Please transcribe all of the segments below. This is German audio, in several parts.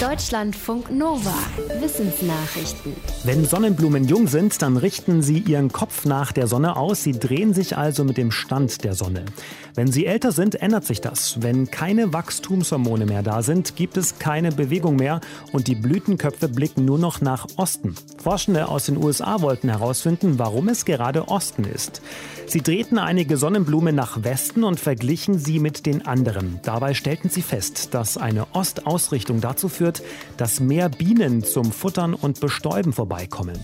Deutschlandfunk Nova. Wissensnachrichten. Wenn Sonnenblumen jung sind, dann richten sie ihren Kopf nach der Sonne aus. Sie drehen sich also mit dem Stand der Sonne. Wenn sie älter sind, ändert sich das. Wenn keine Wachstumshormone mehr da sind, gibt es keine Bewegung mehr und die Blütenköpfe blicken nur noch nach Osten. Forschende aus den USA wollten herausfinden, warum es gerade Osten ist. Sie drehten einige Sonnenblumen nach Westen und verglichen sie mit den anderen. Dabei stellten sie fest, dass eine Ostausrichtung dazu führt, dass mehr Bienen zum Futtern und Bestäuben vorbeikommen.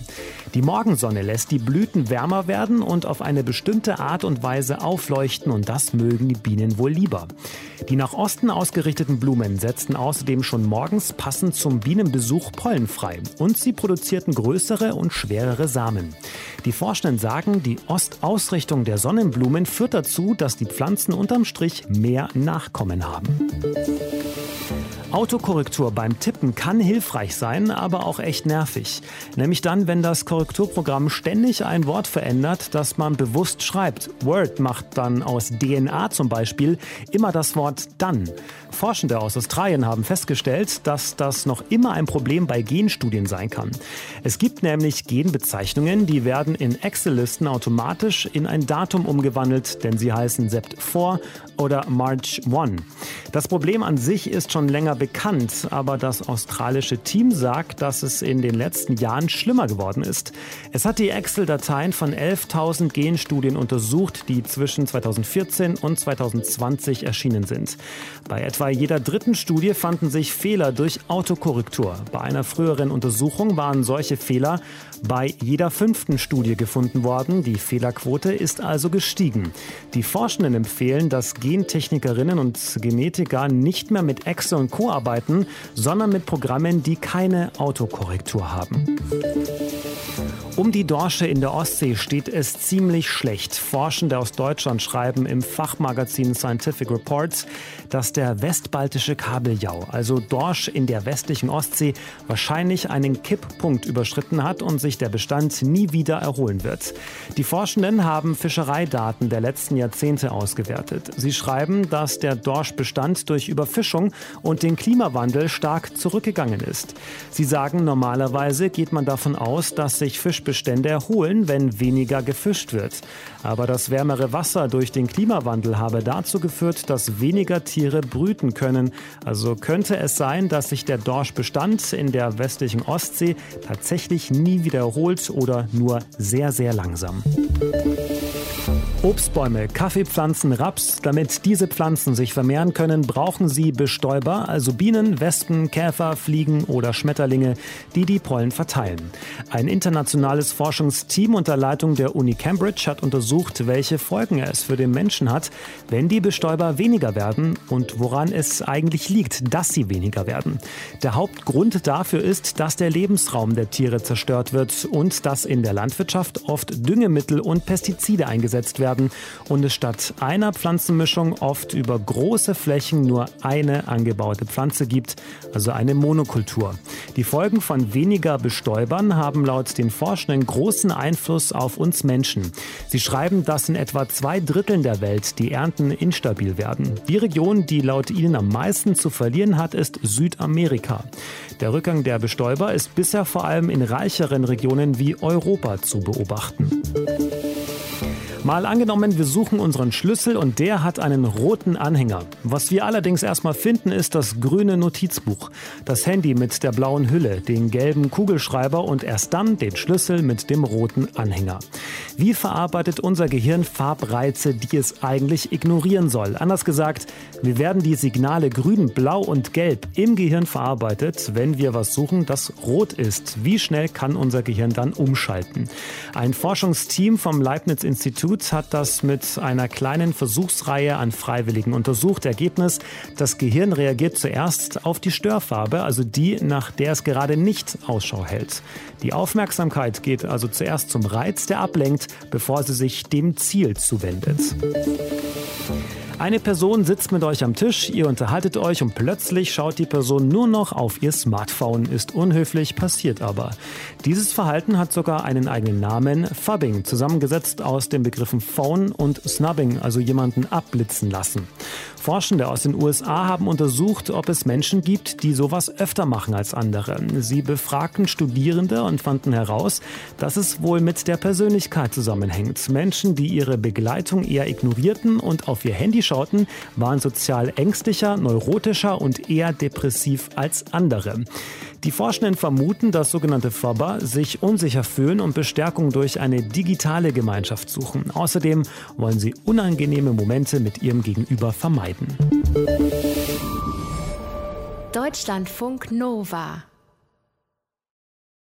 Die Morgensonne lässt die Blüten wärmer werden und auf eine bestimmte Art und Weise aufleuchten und das mögen die Bienen wohl lieber. Die nach Osten ausgerichteten Blumen setzten außerdem schon morgens passend zum Bienenbesuch Pollen frei und sie produzierten größere und schwerere Samen. Die Forschenden sagen, die Ostausrichtung der Sonnenblumen führt dazu, dass die Pflanzen unterm Strich mehr Nachkommen haben. Autokorrektur beim Tippen kann hilfreich sein, aber auch echt nervig. Nämlich dann, wenn das Korrekturprogramm ständig ein Wort verändert, das man bewusst schreibt. Word macht dann aus DNA zum Beispiel immer das Wort dann. Forschende aus Australien haben festgestellt, dass das noch immer ein Problem bei Genstudien sein kann. Es gibt nämlich Genbezeichnungen, die werden in Excel-Listen automatisch in ein Datum umgewandelt, denn sie heißen Sept 4 oder March 1. Das Problem an sich ist schon länger bekannt, aber das australische Team sagt, dass es in den letzten Jahren schlimmer geworden ist. Es hat die Excel-Dateien von 11.000 Genstudien untersucht, die zwischen 2014 und 2020 erschienen sind. Bei etwa jeder dritten Studie fanden sich Fehler durch Autokorrektur. Bei einer früheren Untersuchung waren solche Fehler bei jeder fünften Studie gefunden worden. Die Fehlerquote ist also gestiegen. Die Forschenden empfehlen, dass Gentechnikerinnen und Genetiker nicht mehr mit Excel und Co arbeiten, sondern mit Programmen, die keine Autokorrektur haben. Um die Dorsche in der Ostsee steht es ziemlich schlecht. Forschende aus Deutschland schreiben im Fachmagazin Scientific Reports, dass der westbaltische Kabeljau, also Dorsch in der westlichen Ostsee, wahrscheinlich einen Kipppunkt überschritten hat und sich der Bestand nie wieder erholen wird. Die Forschenden haben Fischereidaten der letzten Jahrzehnte ausgewertet. Sie schreiben, dass der Dorschbestand durch Überfischung und den Klimawandel stark zurückgegangen ist. Sie sagen, normalerweise geht man davon aus, dass sich Fisch Fischbestände erholen, wenn weniger gefischt wird. Aber das wärmere Wasser durch den Klimawandel habe dazu geführt, dass weniger Tiere brüten können. Also könnte es sein, dass sich der Dorschbestand in der westlichen Ostsee tatsächlich nie wiederholt oder nur sehr, sehr langsam. Obstbäume, Kaffeepflanzen, Raps. Damit diese Pflanzen sich vermehren können, brauchen sie Bestäuber, also Bienen, Wespen, Käfer, Fliegen oder Schmetterlinge, die die Pollen verteilen. Ein internationales Forschungsteam unter Leitung der Uni Cambridge hat untersucht, welche Folgen es für den Menschen hat, wenn die Bestäuber weniger werden und woran es eigentlich liegt, dass sie weniger werden. Der Hauptgrund dafür ist, dass der Lebensraum der Tiere zerstört wird und dass in der Landwirtschaft oft Düngemittel und Pestizide eingesetzt werden werden und es statt einer Pflanzenmischung oft über große Flächen nur eine angebaute Pflanze gibt, also eine Monokultur. Die Folgen von weniger Bestäubern haben laut den Forschenden großen Einfluss auf uns Menschen. Sie schreiben, dass in etwa zwei Dritteln der Welt die Ernten instabil werden. Die Region, die laut ihnen am meisten zu verlieren hat, ist Südamerika. Der Rückgang der Bestäuber ist bisher vor allem in reicheren Regionen wie Europa zu beobachten. Mal angenommen, wir suchen unseren Schlüssel und der hat einen roten Anhänger. Was wir allerdings erstmal finden, ist das grüne Notizbuch, das Handy mit der blauen Hülle, den gelben Kugelschreiber und erst dann den Schlüssel mit dem roten Anhänger. Wie verarbeitet unser Gehirn Farbreize, die es eigentlich ignorieren soll? Anders gesagt, wir werden die Signale grün, blau und gelb im Gehirn verarbeitet, wenn wir was suchen, das rot ist. Wie schnell kann unser Gehirn dann umschalten? Ein Forschungsteam vom Leibniz Institut Institut hat das mit einer kleinen Versuchsreihe an Freiwilligen untersucht. Ergebnis, das Gehirn reagiert zuerst auf die Störfarbe, also die, nach der es gerade nicht Ausschau hält. Die Aufmerksamkeit geht also zuerst zum Reiz, der ablenkt, bevor sie sich dem Ziel zuwendet. Eine Person sitzt mit euch am Tisch, ihr unterhaltet euch und plötzlich schaut die Person nur noch auf ihr Smartphone. Ist unhöflich, passiert aber. Dieses Verhalten hat sogar einen eigenen Namen, Fubbing, zusammengesetzt aus den Begriffen Phone und Snubbing, also jemanden abblitzen lassen. Forschende aus den USA haben untersucht, ob es Menschen gibt, die sowas öfter machen als andere. Sie befragten Studierende und fanden heraus, dass es wohl mit der Persönlichkeit zusammenhängt. Menschen, die ihre Begleitung eher ignorierten und auf ihr Handy schauten, waren sozial ängstlicher, neurotischer und eher depressiv als andere. Die Forschenden vermuten, dass sogenannte Fobber sich unsicher fühlen und Bestärkung durch eine digitale Gemeinschaft suchen. Außerdem wollen sie unangenehme Momente mit ihrem Gegenüber vermeiden. Deutschlandfunk Nova